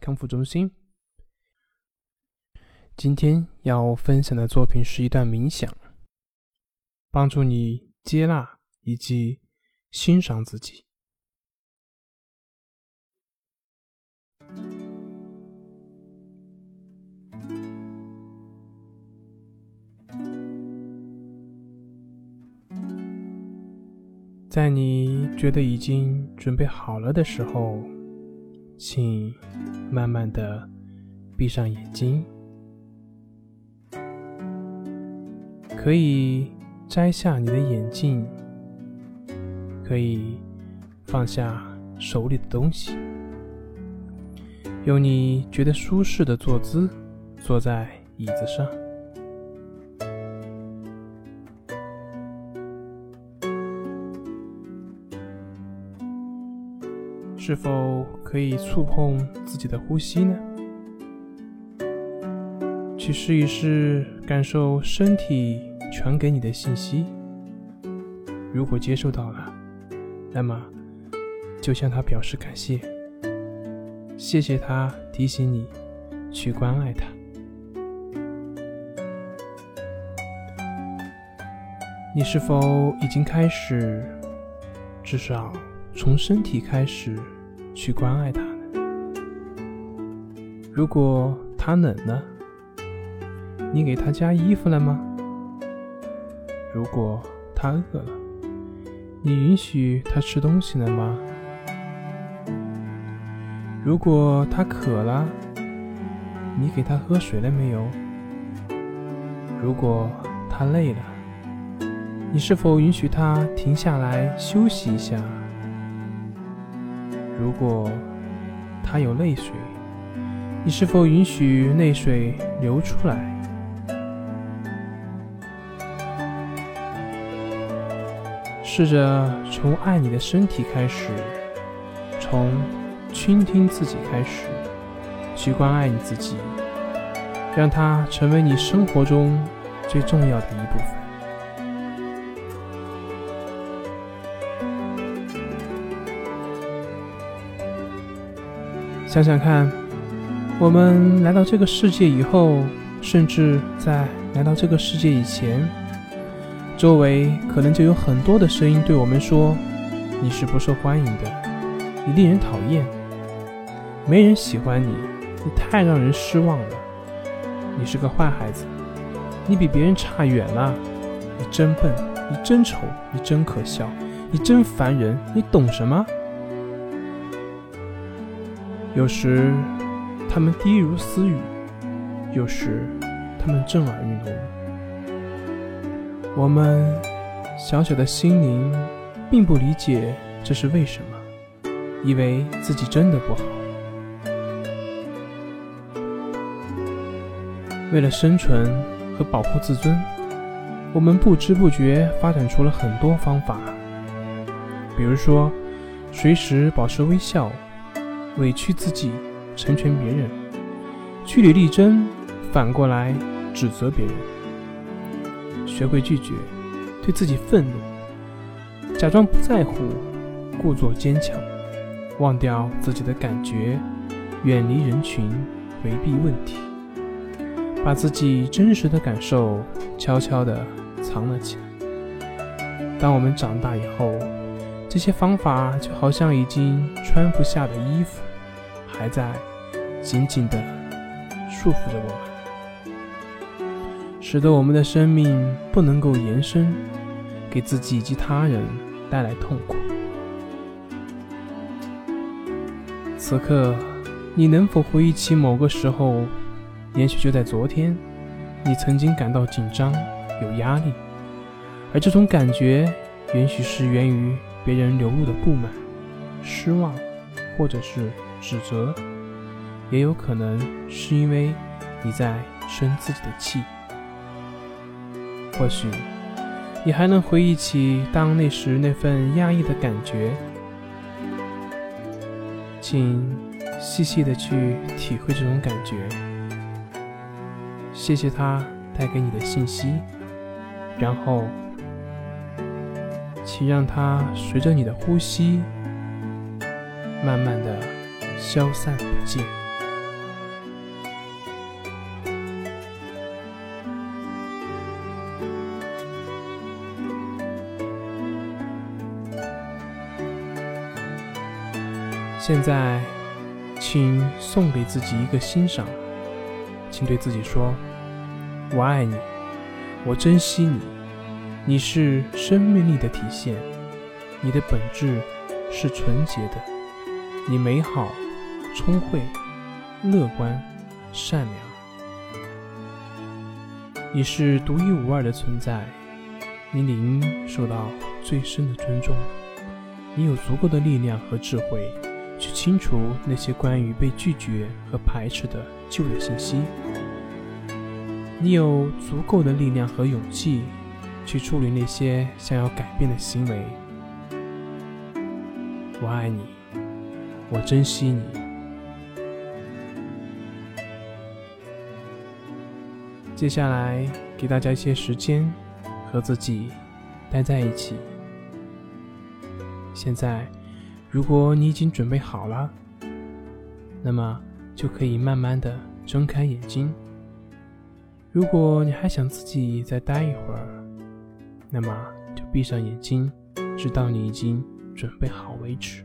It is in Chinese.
康复中心”。今天要分享的作品是一段冥想，帮助你接纳以及欣赏自己。在你觉得已经准备好了的时候，请慢慢的闭上眼睛，可以摘下你的眼镜，可以放下手里的东西，用你觉得舒适的坐姿坐在椅子上。是否可以触碰自己的呼吸呢？去试一试，感受身体传给你的信息。如果接受到了，那么就向他表示感谢，谢谢他提醒你去关爱他。你是否已经开始，至少从身体开始？去关爱他呢？如果他冷了，你给他加衣服了吗？如果他饿了，你允许他吃东西了吗？如果他渴了，你给他喝水了没有？如果他累了，你是否允许他停下来休息一下？如果他有泪水，你是否允许泪水流出来？试着从爱你的身体开始，从倾听自己开始，去关爱你自己，让它成为你生活中最重要的一部分。想想看，我们来到这个世界以后，甚至在来到这个世界以前，周围可能就有很多的声音对我们说：“你是不受欢迎的，你令人讨厌，没人喜欢你，你太让人失望了，你是个坏孩子，你比别人差远了，你真笨，你真丑，你真可笑，你真烦人，你懂什么？”有时，他们低如私语；有时，他们震耳欲聋。我们小小的心灵并不理解这是为什么，以为自己真的不好。为了生存和保护自尊，我们不知不觉发展出了很多方法，比如说，随时保持微笑。委屈自己，成全别人，据理力争，反过来指责别人。学会拒绝，对自己愤怒，假装不在乎，故作坚强，忘掉自己的感觉，远离人群，回避问题，把自己真实的感受悄悄地藏了起来。当我们长大以后，这些方法就好像已经穿不下的衣服，还在紧紧地束缚着我们，使得我们的生命不能够延伸，给自己以及他人带来痛苦。此刻，你能否回忆起某个时候，也许就在昨天，你曾经感到紧张、有压力，而这种感觉，也许是源于。别人流露的不满、失望，或者是指责，也有可能是因为你在生自己的气。或许你还能回忆起当那时那份压抑的感觉，请细细的去体会这种感觉。谢谢他带给你的信息，然后，请让它随着你的呼吸，慢慢的消散不见。现在，请送给自己一个欣赏，请对自己说：“我爱你，我珍惜你，你是生命力的体现，你的本质是纯洁的，你美好、聪慧、乐观、善良，你是独一无二的存在，你理应受到最深的尊重，你有足够的力量和智慧。”去清除那些关于被拒绝和排斥的旧的信息。你有足够的力量和勇气去处理那些想要改变的行为。我爱你，我珍惜你。接下来给大家一些时间和自己待在一起。现在。如果你已经准备好了，那么就可以慢慢的睁开眼睛。如果你还想自己再待一会儿，那么就闭上眼睛，直到你已经准备好为止。